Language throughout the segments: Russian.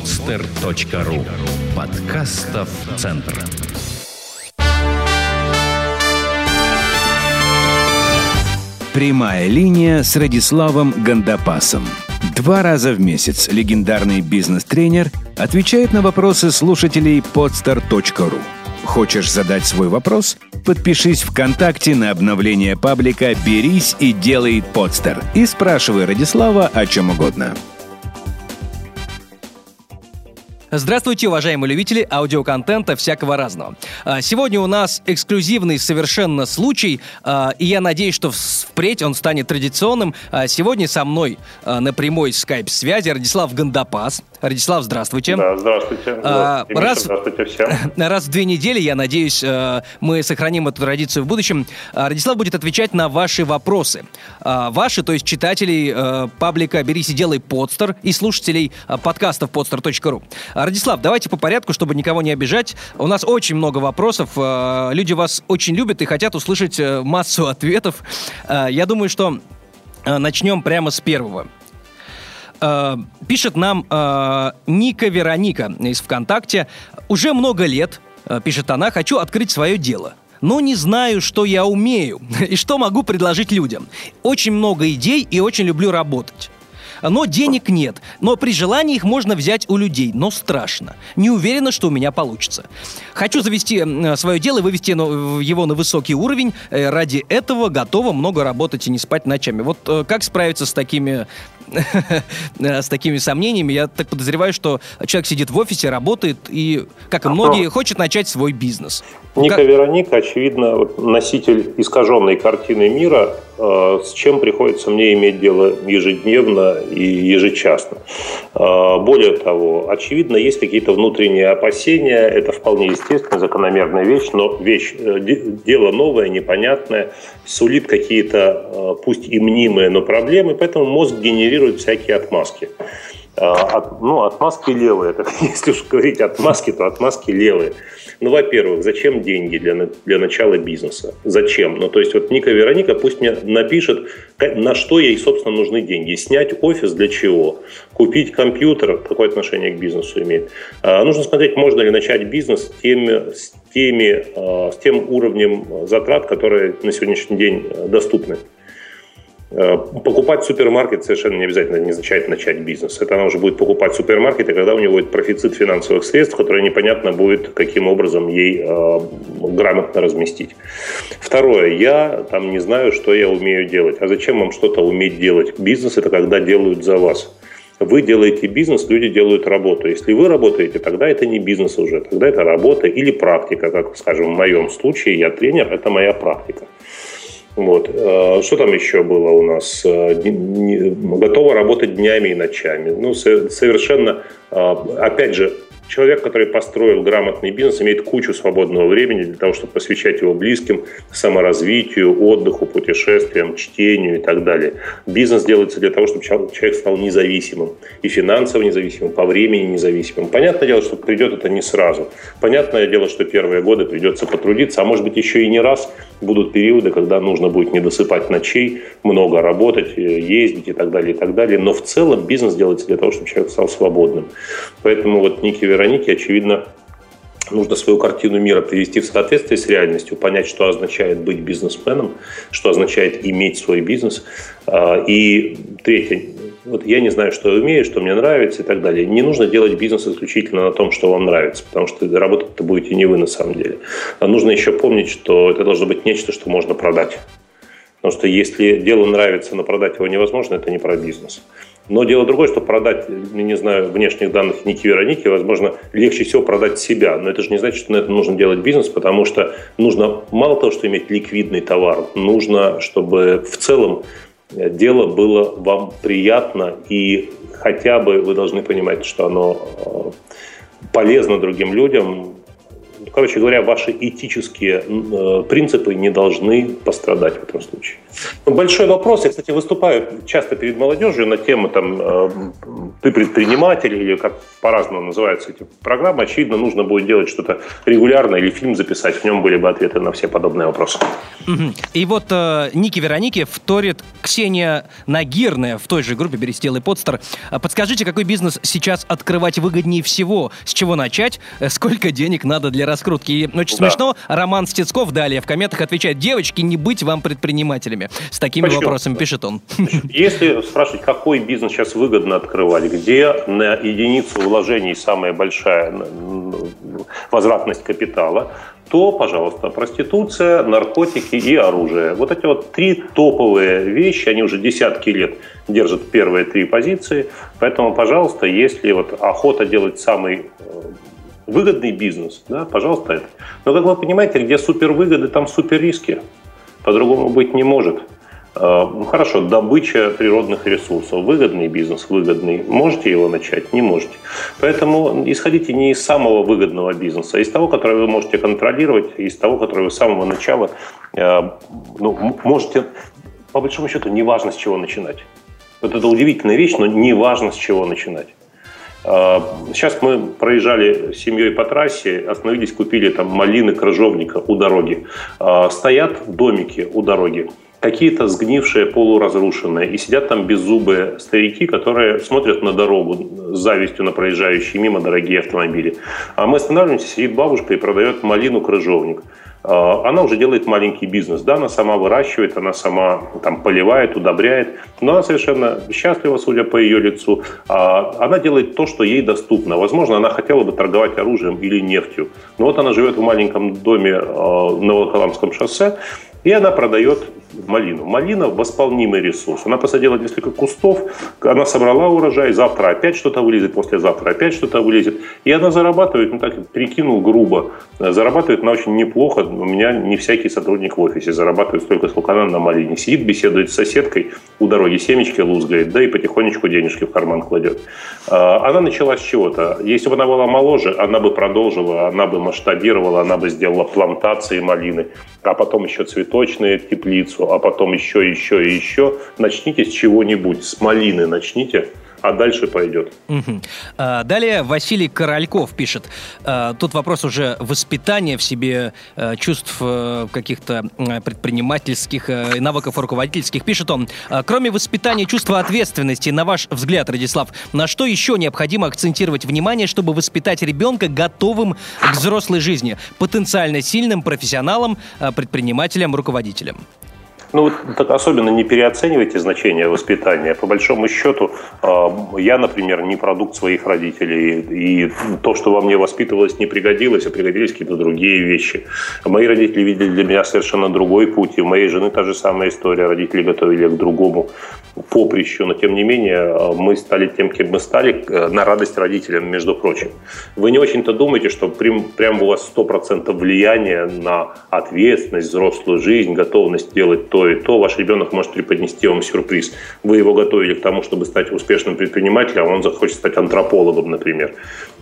podster.ru Подкастов Центр. Прямая линия с Радиславом Гандапасом. Два раза в месяц легендарный бизнес-тренер отвечает на вопросы слушателей podster.ru. Хочешь задать свой вопрос? Подпишись ВКонтакте на обновление паблика «Берись и делай подстер» и спрашивай Радислава о чем угодно. Здравствуйте, уважаемые любители аудиоконтента всякого разного. А, сегодня у нас эксклюзивный совершенно случай, а, и я надеюсь, что впредь он станет традиционным. А, сегодня со мной на прямой скайп-связи Радислав Гандапас. Радислав, здравствуйте. Да, здравствуйте. здравствуйте раз, здравствуйте всем. Раз в две недели, я надеюсь, мы сохраним эту традицию в будущем. Радислав будет отвечать на ваши вопросы. Ваши, то есть читателей паблика «Берись и делай подстер» и слушателей подкастов podster.ru. Радислав, давайте по порядку, чтобы никого не обижать. У нас очень много вопросов. Э, люди вас очень любят и хотят услышать э, массу ответов. Э, я думаю, что начнем прямо с первого. Пишет нам Ника Вероника из ВКонтакте. Уже много лет, пишет она, хочу открыть свое дело но не знаю, что я умею и что могу предложить людям. Очень много идей и очень люблю работать но денег нет. Но при желании их можно взять у людей, но страшно. Не уверена, что у меня получится. Хочу завести свое дело и вывести его на высокий уровень. Э, ради этого готова много работать и не спать ночами. Вот э, как справиться с такими с такими сомнениями. Я так подозреваю, что человек сидит в офисе, работает и, как и многие, хочет начать свой бизнес. Ника как... Вероника, очевидно, носитель искаженной картины мира, э, с чем приходится мне иметь дело ежедневно и ежечасно. Э, более того, очевидно, есть какие-то внутренние опасения, это вполне естественная, закономерная вещь, но вещь, э, дело новое, непонятное, сулит какие-то, пусть и мнимые, но проблемы, поэтому мозг генерирует всякие отмазки. От, ну, отмазки левые. Так, если уж говорить отмазки, то отмазки левые. Ну, во-первых, зачем деньги для, для начала бизнеса? Зачем? Ну, то есть, вот Ника Вероника пусть мне напишет, на что ей, собственно, нужны деньги. Снять офис для чего? Купить компьютер, какое отношение к бизнесу имеет? А, нужно смотреть, можно ли начать бизнес с теми, с, теми, а, с тем уровнем затрат, которые на сегодняшний день доступны. Э, покупать супермаркет совершенно не обязательно не означает начать бизнес. Это она уже будет покупать супермаркеты, когда у него будет профицит финансовых средств, которые непонятно будет, каким образом ей э, грамотно разместить. Второе. Я там не знаю, что я умею делать. А зачем вам что-то уметь делать? Бизнес – это когда делают за вас. Вы делаете бизнес, люди делают работу. Если вы работаете, тогда это не бизнес уже, тогда это работа или практика, как, скажем, в моем случае, я тренер, это моя практика. Вот. Э, что там еще было у нас? Э, готово работать днями и ночами. Ну, совершенно, э, опять же, Человек, который построил грамотный бизнес, имеет кучу свободного времени для того, чтобы посвящать его близким, саморазвитию, отдыху, путешествиям, чтению и так далее. Бизнес делается для того, чтобы человек стал независимым. И финансово независимым, по времени независимым. Понятное дело, что придет это не сразу. Понятное дело, что первые годы придется потрудиться, а может быть еще и не раз будут периоды, когда нужно будет не досыпать ночей, много работать, ездить и так далее, и так далее. Но в целом бизнес делается для того, чтобы человек стал свободным. Поэтому вот Ники Вероники, очевидно, нужно свою картину мира привести в соответствие с реальностью, понять, что означает быть бизнесменом, что означает иметь свой бизнес. А, и третье, вот я не знаю, что я умею, что мне нравится и так далее. Не нужно делать бизнес исключительно на том, что вам нравится, потому что работать-то будете не вы на самом деле. А нужно еще помнить, что это должно быть нечто, что можно продать. Потому что если дело нравится, но продать его невозможно, это не про бизнес. Но дело другое, что продать, не знаю, внешних данных Ники Вероники, возможно, легче всего продать себя. Но это же не значит, что на это нужно делать бизнес, потому что нужно мало того, что иметь ликвидный товар, нужно, чтобы в целом дело было вам приятно и хотя бы вы должны понимать, что оно э, полезно другим людям, короче говоря, ваши этические э, принципы не должны пострадать в этом случае. Большой вопрос. Я, кстати, выступаю часто перед молодежью на тему там э, «ты предприниматель» или как по-разному называются эти программы. Очевидно, нужно будет делать что-то регулярно или фильм записать. В нем были бы ответы на все подобные вопросы. И вот э, Ники Вероники вторит Ксения Нагирная в той же группе «Берестел и Подстер». Подскажите, какой бизнес сейчас открывать выгоднее всего? С чего начать? Сколько денег надо для раскрутки? И очень да. смешно, Роман Стецков далее в комментах отвечает, девочки, не быть вам предпринимателями. С такими Почему? вопросами пишет он. Если спрашивать, какой бизнес сейчас выгодно открывать, где на единицу вложений самая большая возвратность капитала, то, пожалуйста, проституция, наркотики и оружие. Вот эти вот три топовые вещи, они уже десятки лет держат первые три позиции. Поэтому, пожалуйста, если вот охота делать самый э, выгодный бизнес, да, пожалуйста, это. Но, как вы понимаете, где супервыгоды, там суперриски. По-другому быть не может. Э, ну, хорошо, добыча природных ресурсов. Выгодный бизнес, выгодный. Можете его начать? Не можете. Поэтому исходите не из самого выгодного бизнеса, а из того, который вы можете контролировать, из того, который вы с самого начала э, ну, можете... По большому счету, не важно, с чего начинать. Вот это удивительная вещь, но не важно, с чего начинать. Сейчас мы проезжали с семьей по трассе, остановились, купили там малины крыжовника у дороги. Стоят домики у дороги какие-то сгнившие, полуразрушенные. И сидят там беззубые старики, которые смотрят на дорогу с завистью на проезжающие мимо дорогие автомобили. А мы останавливаемся, сидит бабушка и продает малину крыжовник. А, она уже делает маленький бизнес. Да, она сама выращивает, она сама там поливает, удобряет, но она совершенно счастлива, судя по ее лицу. А, она делает то, что ей доступно. Возможно, она хотела бы торговать оружием или нефтью. Но вот она живет в маленьком доме а, на Волоколамском шоссе, и она продает малину. Малина – восполнимый ресурс. Она посадила несколько кустов, она собрала урожай, завтра опять что-то вылезет, послезавтра опять что-то вылезет. И она зарабатывает, ну так перекинул грубо, зарабатывает на очень неплохо. У меня не всякий сотрудник в офисе зарабатывает столько, сколько она на малине. Сидит, беседует с соседкой, у дороги семечки лузгает, да и потихонечку денежки в карман кладет. А, она начала с чего-то. Если бы она была моложе, она бы продолжила, она бы масштабировала, она бы сделала плантации малины, а потом еще цветочные теплицу, а потом еще, еще и еще. Начните с чего-нибудь, с малины начните, а дальше пойдет. Угу. Далее Василий Корольков пишет. А, тут вопрос уже воспитания в себе а, чувств а, каких-то предпринимательских а, навыков руководительских. Пишет он, кроме воспитания чувства ответственности, на ваш взгляд, Радислав, на что еще необходимо акцентировать внимание, чтобы воспитать ребенка готовым к взрослой жизни, потенциально сильным профессионалом, предпринимателем, руководителем? Ну, так особенно не переоценивайте значение воспитания. По большому счету, а, я, например, не продукт своих родителей, и то, что во мне воспитывалось, не пригодилось, а пригодились какие-то другие вещи. Мои родители видели для меня совершенно другой путь, и у моей жены та же самая история. Родители готовили к другому поприщу, но тем не менее а, мы стали тем, кем мы стали, э, на радость родителям, между прочим. Вы не очень-то думаете, что прям, прям у вас 100% влияние на ответственность, взрослую жизнь, готовность делать то, то и то, ваш ребенок может преподнести вам сюрприз. Вы его готовили к тому, чтобы стать успешным предпринимателем, а он захочет стать антропологом, например.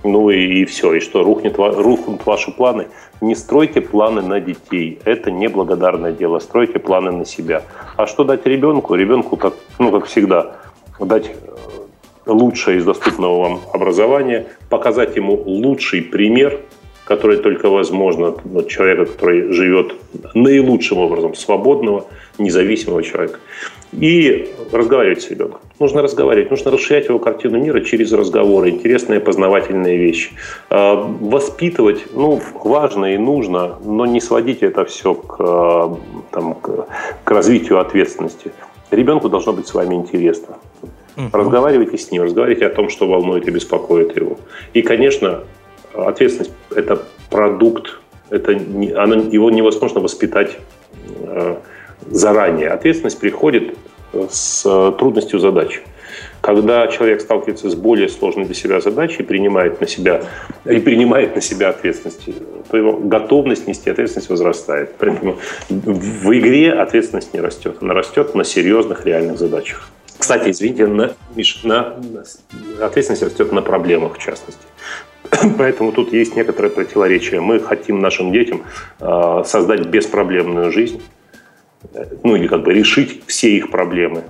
Ну и, и все. И что, рухнет, рухнут ваши планы? Не стройте планы на детей. Это неблагодарное дело. Стройте планы на себя. А что дать ребенку? Ребенку, как, ну, как всегда, дать э, лучшее из доступного вам образования, показать ему лучший пример – который только возможно от человека, который живет наилучшим образом, свободного, независимого человека. И разговаривать с ребенком. Нужно разговаривать, нужно расширять его картину мира через разговоры, интересные познавательные вещи. А, воспитывать, ну, важно и нужно, но не сводите это все к, а, там, к, к развитию ответственности. Ребенку должно быть с вами интересно. Разговаривайте с ним, разговаривайте о том, что волнует и беспокоит его. И, конечно, ответственность – это продукт, это не, она, его невозможно воспитать э, заранее. Ответственность приходит с трудностью задач. Когда человек сталкивается с более сложной для себя задачей, принимает на себя и принимает на себя ответственность, то его готовность нести ответственность возрастает. Поэтому в игре ответственность не растет, она растет на серьезных реальных задачах. Кстати, извините, на, Миш, на, ответственность растет на проблемах в частности. Поэтому тут есть некоторое противоречие. Мы хотим нашим детям э, создать беспроблемную жизнь, ну или как бы решить все их проблемы,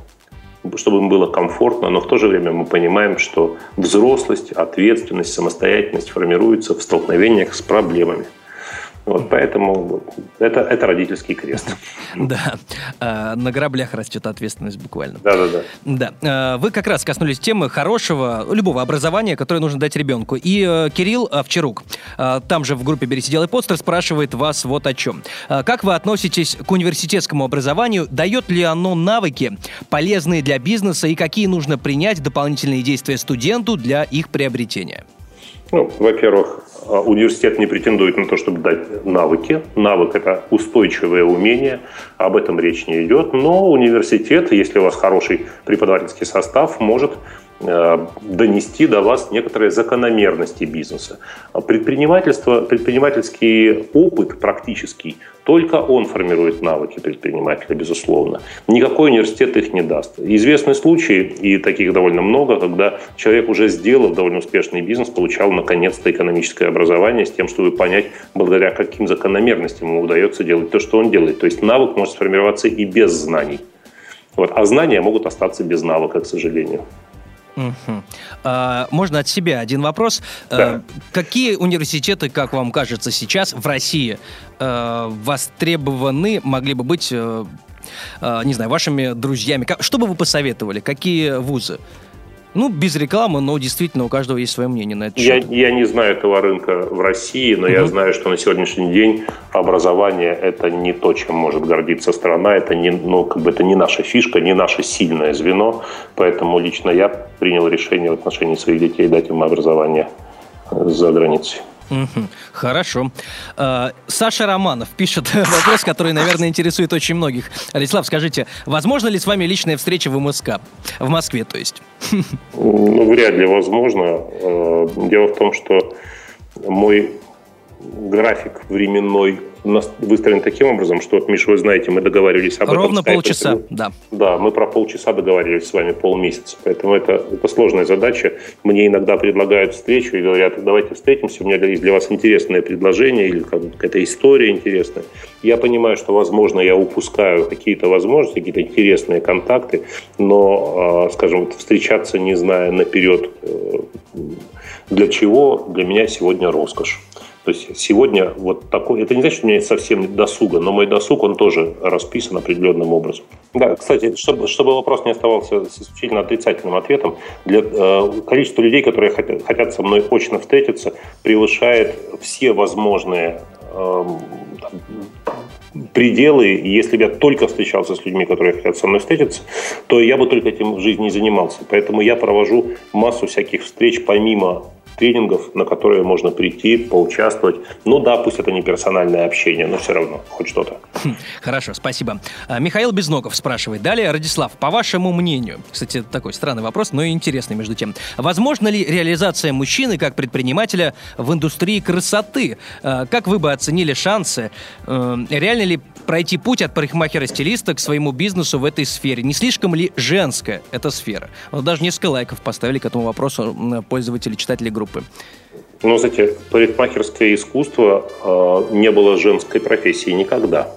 чтобы им было комфортно, но в то же время мы понимаем, что взрослость, ответственность, самостоятельность формируются в столкновениях с проблемами. Вот поэтому это, это родительский крест. Да, а, на граблях растет ответственность буквально. Да, да, да. Да, а, вы как раз коснулись темы хорошего, любого образования, которое нужно дать ребенку. И э, Кирилл Овчарук, а, там же в группе «Берите, делай постер» спрашивает вас вот о чем. Как вы относитесь к университетскому образованию? Дает ли оно навыки, полезные для бизнеса, и какие нужно принять дополнительные действия студенту для их приобретения? Ну, во-первых, а, университет не претендует на то, чтобы дать навыки. Навык – это устойчивое умение, об этом речь не идет. Но университет, если у вас хороший преподавательский состав, может Э, донести до вас некоторые закономерности бизнеса. Предпринимательство, предпринимательский опыт практический, только он формирует навыки предпринимателя, безусловно. Никакой университет их не даст. Известны случаи, и таких довольно много, когда человек, уже сделав довольно успешный бизнес, получал наконец-то экономическое образование с тем, чтобы понять, благодаря каким закономерностям ему удается делать то, что он делает. То есть навык может сформироваться и без знаний. Вот. А знания могут остаться без навыка, к сожалению. Угу. А, можно от себя один вопрос. Да. А, какие университеты, как вам кажется, сейчас в России а, востребованы, могли бы быть, а, не знаю, вашими друзьями? Что бы вы посоветовали? Какие вузы? Ну, без рекламы, но действительно у каждого есть свое мнение на это. Я, я не знаю этого рынка в России, но угу. я знаю, что на сегодняшний день образование это не то, чем может гордиться страна, это не, ну, как бы это не наша фишка, не наше сильное звено, поэтому лично я принял решение в отношении своих детей дать им образование за границей. Хорошо. А, Саша Романов пишет вопрос, который, наверное, интересует очень многих. Алислав, скажите, возможно ли с вами личная встреча в МСК? В Москве, то есть? Ну, вряд ли возможно. А, дело в том, что мой график временной выстроен таким образом, что, вот, Миша, вы знаете, мы договаривались об Ровно этом. Ровно полчаса, да. Да, мы про полчаса договаривались с вами полмесяца, поэтому это, это сложная задача. Мне иногда предлагают встречу и говорят, давайте встретимся, у меня есть для вас интересное предложение или какая-то история интересная. Я понимаю, что, возможно, я упускаю какие-то возможности, какие-то интересные контакты, но, а, скажем, встречаться, не зная наперед, э, для чего, для меня сегодня роскошь. То есть сегодня вот такой, это не значит, что у меня совсем досуга, но мой досуг, он тоже расписан определенным образом. Да, кстати, чтобы, чтобы вопрос не оставался исключительно отрицательным ответом, для э, количество людей, которые хотят, хотят со мной очно встретиться, превышает все возможные э, пределы, если бы я только встречался с людьми, которые хотят со мной встретиться, то я бы только этим в жизни не занимался. Поэтому я провожу массу всяких встреч помимо тренингов, на которые можно прийти, поучаствовать. Ну да, пусть это не персональное общение, но все равно хоть что-то. Хм, хорошо, спасибо. А, Михаил Безногов спрашивает. Далее, Радислав, по вашему мнению, кстати, такой странный вопрос, но и интересный между тем. Возможно ли реализация мужчины как предпринимателя в индустрии красоты? А, как вы бы оценили шансы? А, реально ли пройти путь от парикмахера-стилиста к своему бизнесу в этой сфере? Не слишком ли женская эта сфера? Вот даже несколько лайков поставили к этому вопросу пользователи, читатели группы группы? Ну, знаете, парикмахерское искусство э, не было женской профессией никогда.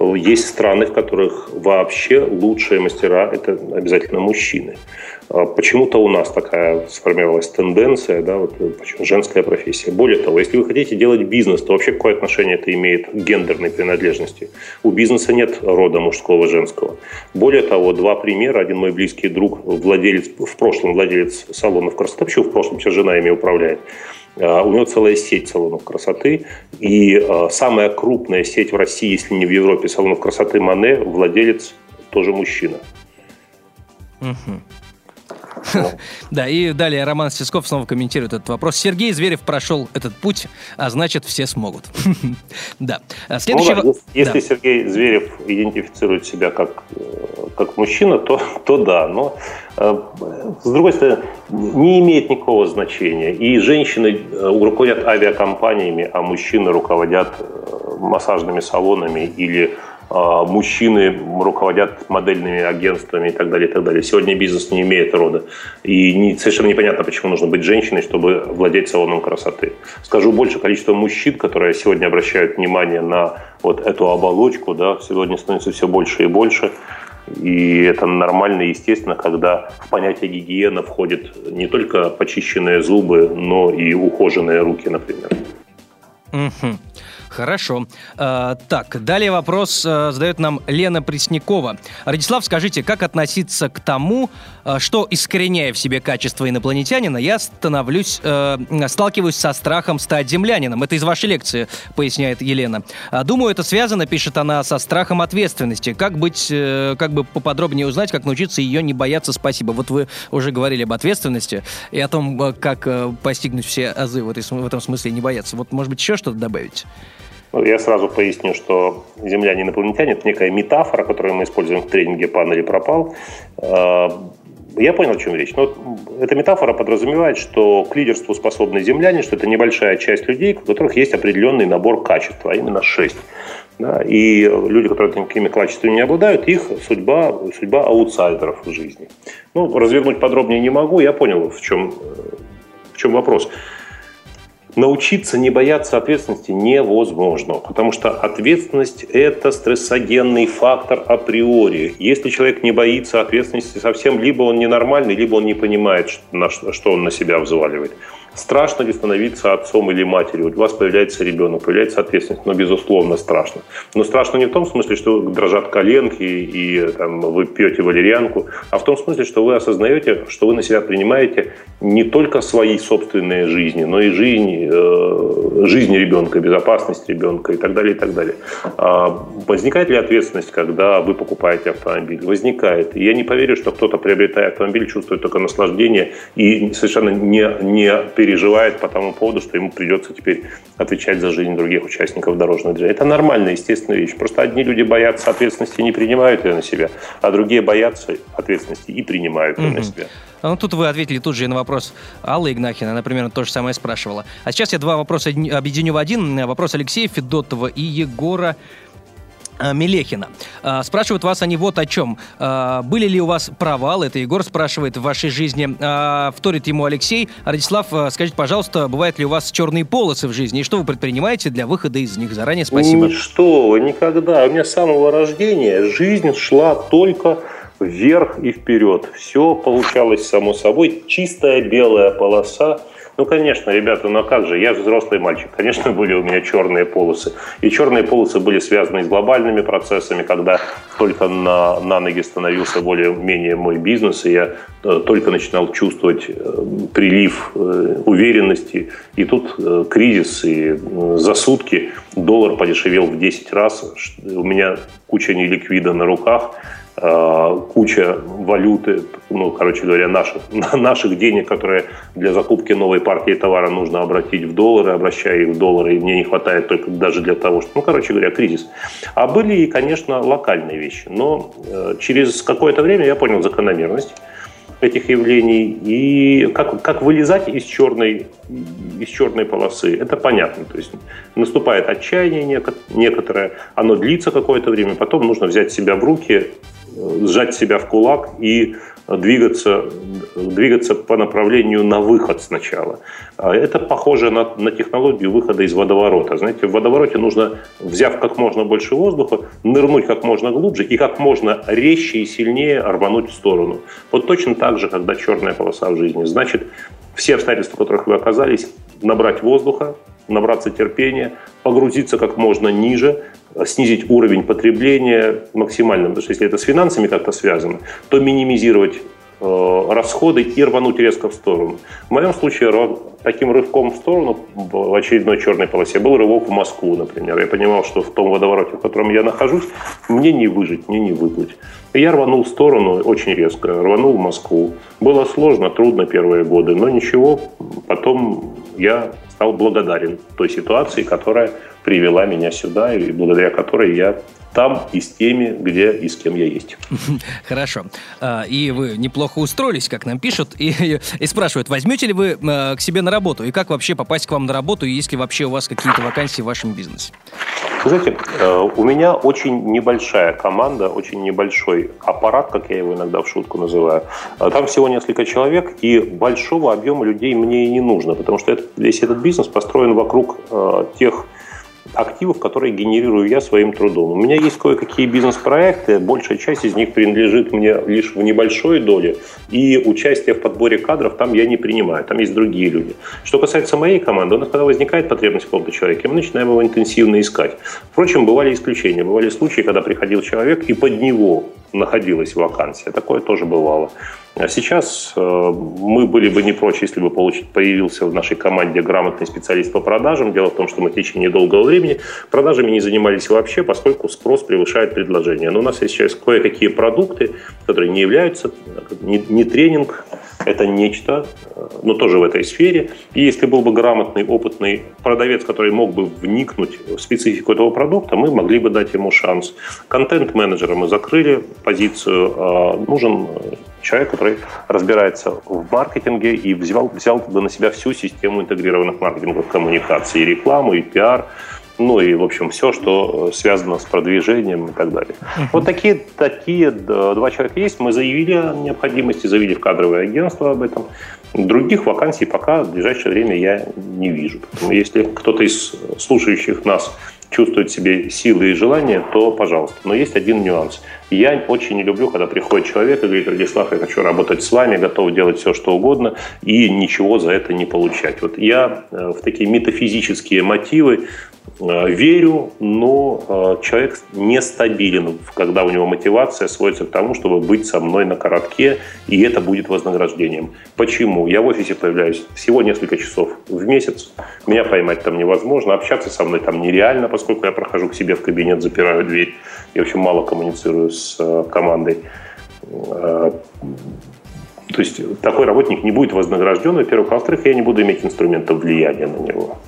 Есть страны, в которых вообще лучшие мастера – это обязательно мужчины. А почему-то у нас такая сформировалась тенденция, да, вот, женская профессия. Более того, если вы хотите делать бизнес, то вообще какое отношение это имеет к гендерной принадлежности? У бизнеса нет рода мужского женского. Более того, два примера. Один мой близкий друг, владелец, в прошлом владелец салонов красоты, почему в прошлом, сейчас жена ими управляет, а, у него целая сеть салонов красоты. И а, самая крупная сеть в России, если не в Европе, салонов красоты Мане, владелец тоже мужчина. Угу. Да, и далее Роман Сисков снова комментирует этот вопрос. Сергей Зверев прошел этот путь, а значит, все смогут. Да. А следующий... Ну, да, если Сергей Зверев идентифицирует себя как, э, как мужчина, то, то да. Но, э, с другой стороны, не имеет никакого значения. И женщины э, руководят авиакомпаниями, а мужчины руководят массажными салонами или а, мужчины руководят модельными агентствами и так далее, и так далее. Сегодня бизнес не имеет рода. И не, совершенно непонятно, почему нужно быть женщиной, чтобы владеть салоном красоты. Скажу больше, количество мужчин, которые сегодня обращают внимание на вот эту оболочку, да, сегодня становится все больше и больше. И это нормально и естественно, когда в понятие гигиена входит не только почищенные зубы, но и ухоженные руки, например. Угу. Хорошо. А, так, далее вопрос а, задает нам Лена Преснякова. Радислав, скажите, как относиться к тому, а, что, искореняя в себе качество инопланетянина, я становлюсь, а, сталкиваюсь со страхом стать землянином? Это из вашей лекции, поясняет Елена. Думаю, это связано, пишет она, со страхом ответственности. Как быть, а, как бы поподробнее узнать, как научиться ее не бояться? Спасибо. Вот вы уже говорили об ответственности и о том, как а, постигнуть все азы в, этой, в этом смысле и не бояться. Вот, может быть, еще что-то добавить? Ну, я сразу поясню, что Земля не инопланетяне, это некая метафора, которую мы используем в тренинге «Пан или пропал». А, я понял, о чем речь. Но эта метафора подразумевает, что к лидерству способны земляне, что это небольшая часть людей, у которых есть определенный набор качеств, а именно шесть. Да, и люди, которые такими качествами не обладают, их судьба, судьба аутсайдеров в жизни. Ну, развернуть подробнее не могу, я понял, в чем, в чем вопрос научиться не бояться ответственности невозможно, потому что ответственность – это стрессогенный фактор априори. Если человек не боится ответственности совсем, либо он ненормальный, либо он не понимает, что он на себя взваливает. Страшно ли становиться отцом или матерью? У вас появляется ребенок, появляется ответственность, но, безусловно, страшно. Но страшно не в том смысле, что дрожат коленки и там, вы пьете валерьянку, а в том смысле, что вы осознаете, что вы на себя принимаете не только свои собственные жизни, но и жизнь, э, жизнь ребенка, безопасность ребенка и так далее, и так далее. А возникает ли ответственность, когда вы покупаете автомобиль? Возникает. Я не поверю, что кто-то, приобретая автомобиль, чувствует только наслаждение и совершенно не, не переживает по тому поводу, что ему придется теперь отвечать за жизнь других участников дорожного движения. Это нормальная, естественная вещь. Просто одни люди боятся ответственности и не принимают ее на себя, а другие боятся ответственности и принимают ее mm-hmm. на себя. Ну, тут вы ответили тут же на вопрос Аллы Игнахина, например, то же самое спрашивала. А сейчас я два вопроса объединю в один. Вопрос Алексея Федотова и Егора Мелехина. Э, спрашивают вас они вот о чем. Э, были ли у вас провалы? Это Егор спрашивает в вашей жизни. Вторит ему Алексей. Радислав, скажите, пожалуйста, бывают ли у вас черные полосы в жизни? И что вы предпринимаете для выхода из них? Заранее спасибо. Что вы, никогда. У меня с самого рождения жизнь шла только вверх и вперед. Все получалось само собой. Чистая белая полоса – ну, конечно, ребята, ну а как же, я взрослый мальчик, конечно, были у меня черные полосы. И черные полосы были связаны с глобальными процессами, когда только на, на ноги становился более-менее мой бизнес, и я э, только начинал чувствовать э, прилив э, уверенности. И тут кризис, и за сутки доллар подешевел в 10 раз. У меня куча неликвида на руках – куча валюты, ну, короче говоря, наших, наших денег, которые для закупки новой партии товара нужно обратить в доллары, обращая их в доллары, и мне не хватает только даже для того, что, ну, короче говоря, кризис. А были и, конечно, локальные вещи. Но э, через какое-то время я понял закономерность этих явлений и как, как вылезать из черной, из черной полосы, это понятно. То есть наступает отчаяние некоторое, оно длится какое-то время, потом нужно взять себя в руки, сжать себя в кулак и двигаться, двигаться по направлению на выход сначала. А это похоже на, на технологию выхода из водоворота. Знаете, в водовороте нужно, взяв как можно больше воздуха, нырнуть как можно глубже и как можно резче и сильнее рвануть в сторону. Вот точно так же, когда черная полоса в жизни. Значит, все обстоятельства, в которых вы оказались, набрать воздуха, набраться терпения, погрузиться как можно ниже, снизить уровень потребления максимально, потому что если это с финансами как-то связано, то минимизировать э, расходы и рвануть резко в сторону. В моем случае таким рывком в сторону в очередной черной полосе был рывок в Москву, например. Я понимал, что в том водовороте, в котором я нахожусь, мне не выжить, мне не выплыть. Я рванул в сторону очень резко, рванул в Москву. Было сложно, трудно первые годы, но ничего, потом я стал благодарен той ситуации, которая привела меня сюда, и благодаря которой я там и с теми, где и с кем я есть. Хорошо. А, и вы неплохо устроились, как нам пишут, и, и спрашивают, возьмете ли вы а, к себе на работу, и как вообще попасть к вам на работу, и есть ли вообще у вас какие-то вакансии в вашем бизнесе? знаете, э, у меня очень небольшая команда, очень небольшой аппарат, как я его иногда в шутку называю. Э, там всего несколько человек, и большого объема людей мне и не нужно, потому что весь этот бизнес построен вокруг э, тех активов, которые генерирую я своим трудом. У меня есть кое-какие бизнес-проекты, большая часть из них принадлежит мне лишь в небольшой доле, и участие в подборе кадров там я не принимаю, там есть другие люди. Что касается моей команды, у нас когда возникает потребность в каком-то человеке, мы начинаем его интенсивно искать. Впрочем, бывали исключения, бывали случаи, когда приходил человек, и под него находилась вакансия. Такое тоже бывало. А сейчас э, мы были бы не прочь, если бы получить, появился в нашей команде грамотный специалист по продажам. Дело в том, что мы в течение долгого времени продажами не занимались вообще, поскольку спрос превышает предложение. Но у нас есть сейчас кое-какие продукты, которые не являются, не, не тренинг, это нечто, э, но тоже в этой сфере. И если был бы грамотный, опытный продавец, который мог бы вникнуть в специфику этого продукта, мы могли бы дать ему шанс. Контент-менеджера мы закрыли позицию. А нужен человек, который разбирается в маркетинге и взял, взял на себя всю систему интегрированных маркетинговых коммуникаций, и рекламу, и пиар, ну и, в общем, все, что связано с продвижением и так далее. Uh-huh. Вот такие, такие два человека есть. Мы заявили о необходимости, заявили в кадровое агентство об этом. Других вакансий пока в ближайшее время я не вижу. Поэтому если кто-то из слушающих нас чувствует в себе силы и желания, то пожалуйста. Но есть один нюанс. Я очень не люблю, когда приходит человек и говорит, Радислав, я хочу работать с вами, готов делать все, что угодно, и ничего за это не получать. Вот я э, в такие метафизические мотивы Э, верю, но э, человек нестабилен, когда у него мотивация сводится к тому, чтобы быть со мной на коротке, и это будет вознаграждением. Почему? Я в офисе появляюсь всего несколько часов в месяц, меня поймать там невозможно, общаться со мной там нереально, поскольку я прохожу к себе в кабинет, запираю дверь, я очень мало коммуницирую с э, командой. То есть такой работник не будет вознагражден, во-первых. А во-вторых, я не буду иметь инструментов влияния на него.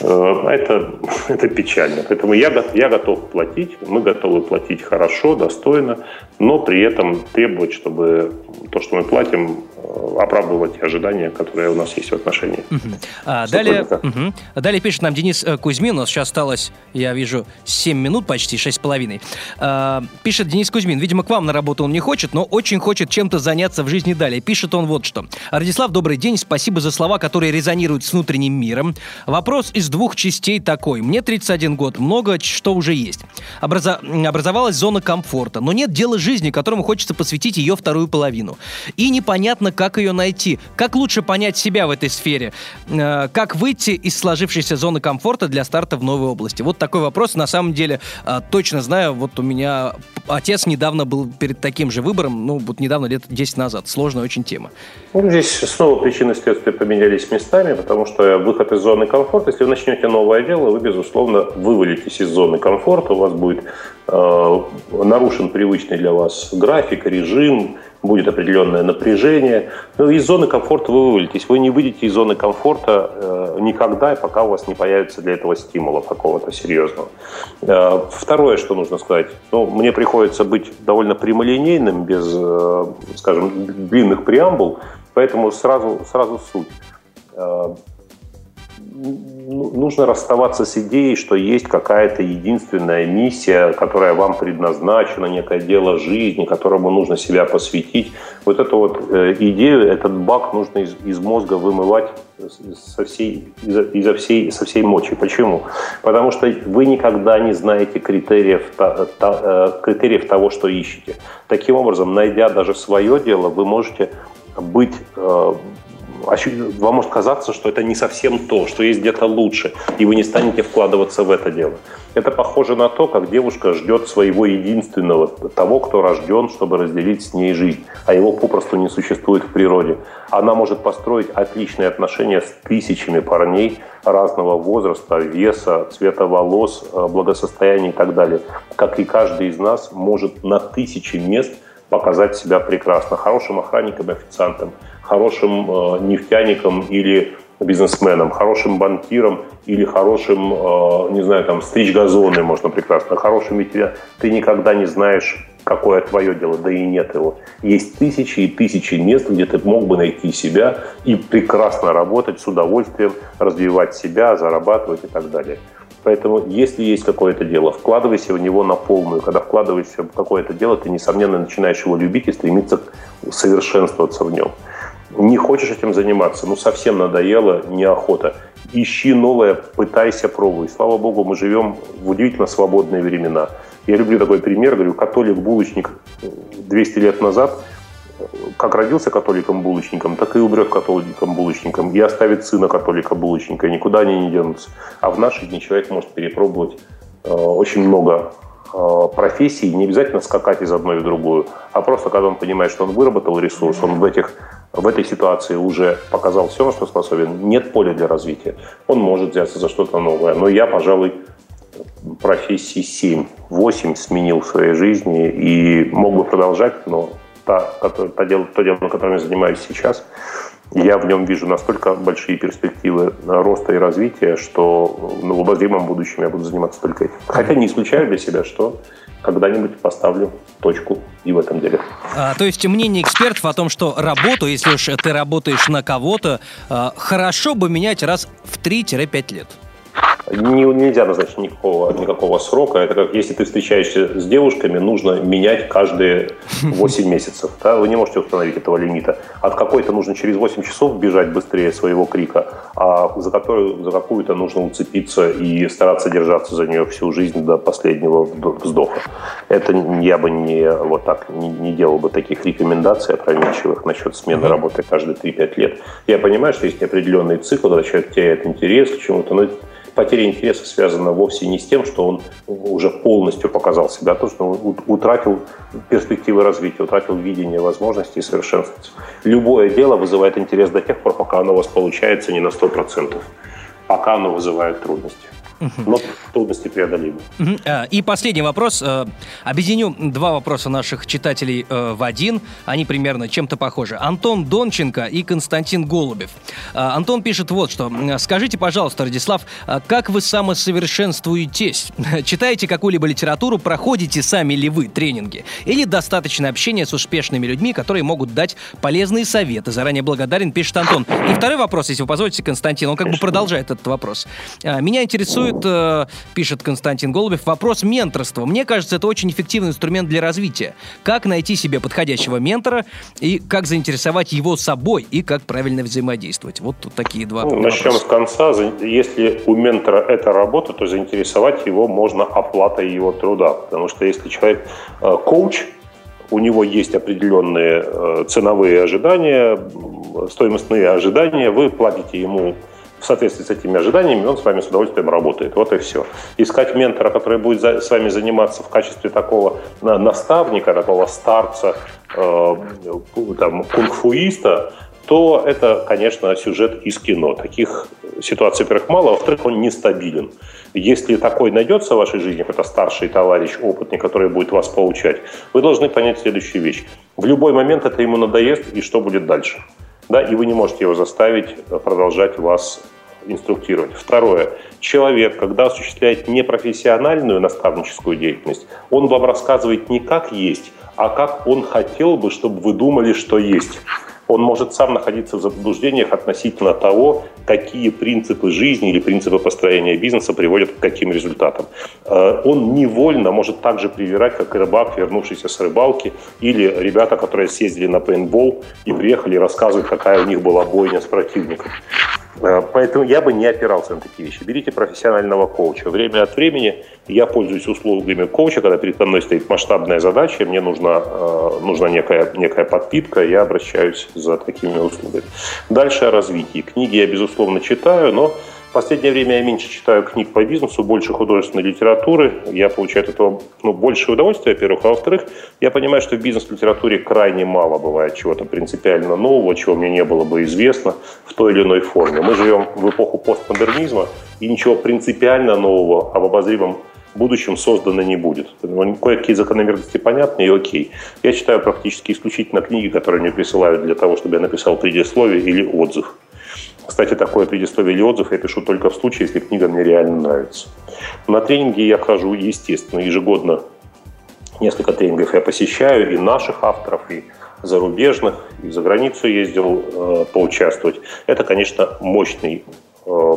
Э, это, это печально. Поэтому я, я готов платить, мы готовы платить хорошо, достойно, но при этом требовать, чтобы то, что мы платим, э, оправдывать ожидания, которые у нас есть в отношении. Угу. А, далее, угу. далее пишет нам Денис э, Кузьмин, у нас сейчас осталось, я вижу, 7 минут почти, 6,5. А, пишет Денис Кузьмин, видимо, к вам на работу он не хочет, но очень хочет чем-то заняться в жизни далее. Пишет он вот что. Радислав, добрый день, спасибо за слова, которые резонируют с внутренним миром. Вопрос из двух частей такой. Мне 31 год, много что уже есть. Образо... Образовалась зона комфорта, но нет дела жизни, которому хочется посвятить ее вторую половину. И непонятно, как ее найти. Как лучше понять себя в этой сфере? Э, как выйти из сложившейся зоны комфорта для старта в новой области? Вот такой вопрос. На самом деле, э, точно знаю, вот у меня отец недавно был перед таким же выбором, ну, вот недавно, лет 10 назад. Сложная очень тема. Ну, здесь снова причины следствия поменялись местами, потому что выход из зоны комфорта, если вы начнете новое дело, вы, безусловно, вывалитесь из зоны комфорта, у вас будет э, нарушен привычный для вас график, режим, будет определенное напряжение. Но из зоны комфорта вы вывалитесь. Вы не выйдете из зоны комфорта э, никогда, пока у вас не появится для этого стимула какого-то серьезного. Э, второе, что нужно сказать. Ну, мне приходится быть довольно прямолинейным, без, э, скажем, длинных преамбул, поэтому сразу, сразу суть э, ну, нужно расставаться с идеей, что есть какая-то единственная миссия, которая вам предназначена, некое дело жизни, которому нужно себя посвятить. Вот эту вот э, идею, этот баг нужно из, из мозга вымывать со всей, изо, изо всей, со всей мочи. Почему? Потому что вы никогда не знаете критериев, та, та, э, критериев того, что ищете. Таким образом, найдя даже свое дело, вы можете быть э, вам может казаться, что это не совсем то, что есть где-то лучше, и вы не станете вкладываться в это дело. Это похоже на то, как девушка ждет своего единственного, того, кто рожден, чтобы разделить с ней жизнь, а его попросту не существует в природе. Она может построить отличные отношения с тысячами парней разного возраста, веса, цвета волос, э, благосостояния и так далее. Как и каждый из нас может на тысячи мест показать себя прекрасно, хорошим охранником, официантом, хорошим э, нефтяником или бизнесменом, хорошим банкиром или хорошим, э, не знаю, там, стричь газоны можно прекрасно, хорошим ветеринаром. Ты никогда не знаешь, какое твое дело, да и нет его. Есть тысячи и тысячи мест, где ты мог бы найти себя и прекрасно работать с удовольствием, развивать себя, зарабатывать и так далее. Поэтому, если есть какое-то дело, вкладывайся в него на полную. Когда вкладываешься в какое-то дело, ты, несомненно, начинаешь его любить и стремиться совершенствоваться в нем. Не хочешь этим заниматься, ну совсем надоело, неохота. Ищи новое, пытайся, пробуй. Слава богу, мы живем в удивительно свободные времена. Я люблю такой пример, говорю, католик-булочник 200 лет назад – как родился католиком-булочником, так и умрет католиком-булочником и оставит сына католика-булочника. Никуда они не денутся. А в наши дни человек может перепробовать э, очень много профессий, не обязательно скакать из одной в другую, а просто когда он понимает, что он выработал ресурс, он в, этих, в этой ситуации уже показал все, на что способен, нет поля для развития, он может взяться за что-то новое. Но я, пожалуй, профессии 7-8 сменил в своей жизни и мог бы продолжать, но та, то, дело, то дело, которым я занимаюсь сейчас, я в нем вижу настолько большие перспективы роста и развития, что ну, в обозримом будущем я буду заниматься только этим. Хотя не исключаю для себя, что когда-нибудь поставлю точку и в этом деле. А, то есть мнение экспертов о том, что работу, если уж ты работаешь на кого-то, а, хорошо бы менять раз в 3-5 лет. Не, нельзя назначить никакого, никакого срока. Это как если ты встречаешься с девушками, нужно менять каждые 8 месяцев. Да? Вы не можете установить этого лимита. От какой-то нужно через 8 часов бежать быстрее своего крика, а за, которую, за какую-то нужно уцепиться и стараться держаться за нее всю жизнь до последнего вздоха. Это я бы не вот так не, не делал бы таких рекомендаций опрометчивых насчет смены работы каждые 3-5 лет. Я понимаю, что есть определенный цикл, когда человек теряет интерес к чему-то, но потеря интереса связана вовсе не с тем, что он уже полностью показал себя, то, что он утратил перспективы развития, утратил видение возможностей и совершенствоваться. Любое дело вызывает интерес до тех пор, пока оно у вас получается не на 100%, пока оно вызывает трудности но трудности преодолимы. А, и последний вопрос. Э, объединю два вопроса наших читателей э, в один. Они примерно чем-то похожи. Антон Донченко и Константин Голубев. Антон пишет вот что. Скажите, пожалуйста, Радислав, как вы самосовершенствуетесь? Читаете какую-либо литературу, проходите сами ли вы тренинги? Или достаточно общения с успешными людьми, которые могут дать полезные советы? Заранее благодарен, пишет Антон. И второй вопрос, если вы позволите, Константин, он как бы продолжает этот вопрос. Меня интересует интересует, э, пишет Константин Голубев, вопрос менторства. Мне кажется, это очень эффективный инструмент для развития. Как найти себе подходящего ментора и как заинтересовать его собой и как правильно взаимодействовать. Вот тут такие два ну, Начнем с конца. Если у ментора это работа, то заинтересовать его можно оплатой его труда. Потому что если человек э, коуч, у него есть определенные э, ценовые ожидания, стоимостные ожидания, вы платите ему в соответствии с этими ожиданиями, он с вами с удовольствием работает. Вот и все. Искать ментора, который будет за, с вами заниматься в качестве такого наставника, такого старца, э, там, кунг-фуиста, то это, конечно, сюжет из кино. Таких ситуаций, во-первых, мало, во-вторых, он нестабилен. Если такой найдется в вашей жизни, какой-то старший товарищ, опытный, который будет вас получать, вы должны понять следующую вещь. В любой момент это ему надоест, и что будет дальше? Да, и вы не можете его заставить продолжать вас инструктировать. Второе. Человек, когда осуществляет непрофессиональную наставническую деятельность, он вам рассказывает не как есть, а как он хотел бы, чтобы вы думали, что есть он может сам находиться в заблуждениях относительно того, какие принципы жизни или принципы построения бизнеса приводят к каким результатам. Э, он невольно может также привирать, как и рыбак, вернувшийся с рыбалки, или ребята, которые съездили на пейнтбол и приехали и рассказывают, какая у них была бойня с противником. Э, поэтому я бы не опирался на такие вещи. Берите профессионального коуча. Время от времени я пользуюсь услугами коуча, когда передо мной стоит масштабная задача, мне нужна, э, нужна некая, некая подпитка, я обращаюсь за такими услугами. Дальше о развитии. Книги я, безусловно, читаю, но последнее время я меньше читаю книг по бизнесу, больше художественной литературы. Я получаю от этого ну, больше удовольствия, во-первых. А во-вторых, я понимаю, что в бизнес-литературе крайне мало бывает чего-то принципиально нового, чего мне не было бы известно в той или иной форме. Мы живем в эпоху постмодернизма, и ничего принципиально нового об обозримом будущем создано не будет. Кое-какие закономерности понятны и окей. Я читаю практически исключительно книги, которые мне присылают для того, чтобы я написал предисловие или отзыв. Кстати, такое предисловие или отзыв я пишу только в случае, если книга мне реально нравится. На тренинги я хожу, естественно, ежегодно несколько тренингов я посещаю, и наших авторов, и зарубежных, и за границу ездил э, поучаствовать. Это, конечно, мощный, э,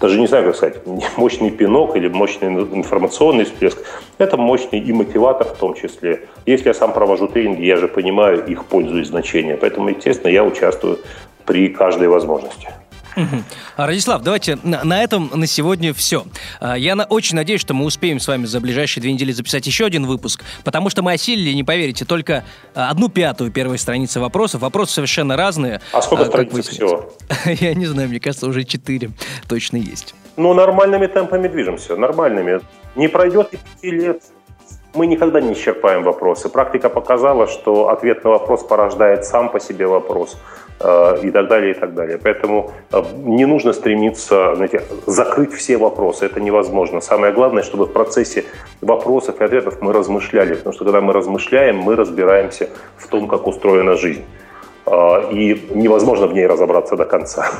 даже не знаю, как сказать, мощный пинок или мощный информационный всплеск. Это мощный и мотиватор в том числе. Если я сам провожу тренинги, я же понимаю их пользу и значение. Поэтому, естественно, я участвую при каждой возможности. Угу. Радислав, давайте на, на этом на сегодня все. А, я на, очень надеюсь, что мы успеем с вами за ближайшие две недели записать еще один выпуск, потому что мы осилили, не поверите, только а, одну пятую первой страницы вопросов. Вопросы совершенно разные. А сколько а, страниц всего? Я не знаю, мне кажется, уже четыре точно есть. Ну, нормальными темпами движемся, нормальными. Не пройдет и пяти лет. Мы никогда не исчерпаем вопросы. Практика показала, что ответ на вопрос порождает сам по себе вопрос. Э, и так далее, и так далее. Поэтому э, не нужно стремиться знаете, закрыть все вопросы, это невозможно. Самое главное, чтобы в процессе вопросов и ответов мы размышляли, потому что когда мы размышляем, мы разбираемся в том, как устроена жизнь. Э, и невозможно в ней разобраться до конца.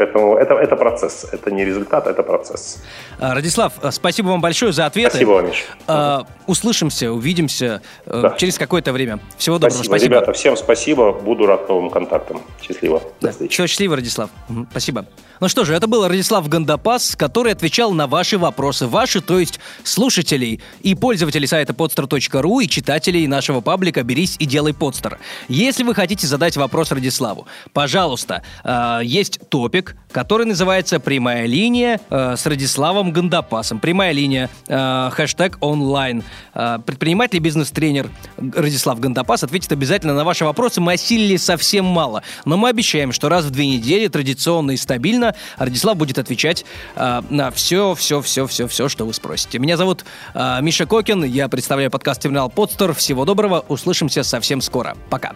Поэтому это, это процесс, это не результат, это процесс. А, Радислав, а, спасибо вам большое за ответы. Спасибо вам, Миша. Uh, услышимся, увидимся да. через какое-то время. Всего доброго. Спасибо. спасибо. Ребята, всем спасибо. Буду рад новым контактам. Счастливо. Да. Счастливо, Радислав. Угу. Спасибо. Ну что же, это был Радислав Гандапас, который отвечал на ваши вопросы. Ваши, то есть слушателей и пользователей сайта podster.ru и читателей нашего паблика «Берись и делай подстер». Если вы хотите задать вопрос Радиславу, пожалуйста, э, есть топик, который называется «Прямая линия» э, с Радиславом Гандапасом. Прямая линия, э, хэштег онлайн. Э, предприниматель и бизнес-тренер Радислав Гандапас ответит обязательно на ваши вопросы. Мы осилили совсем мало, но мы обещаем, что раз в две недели традиционно и стабильно Радислав будет отвечать э, на все, все, все, все, все, что вы спросите. Меня зовут э, Миша Кокин, я представляю подкаст «Терминал Подстер». Всего доброго, услышимся совсем скоро. Пока.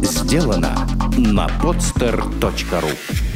Сделано на podster.ru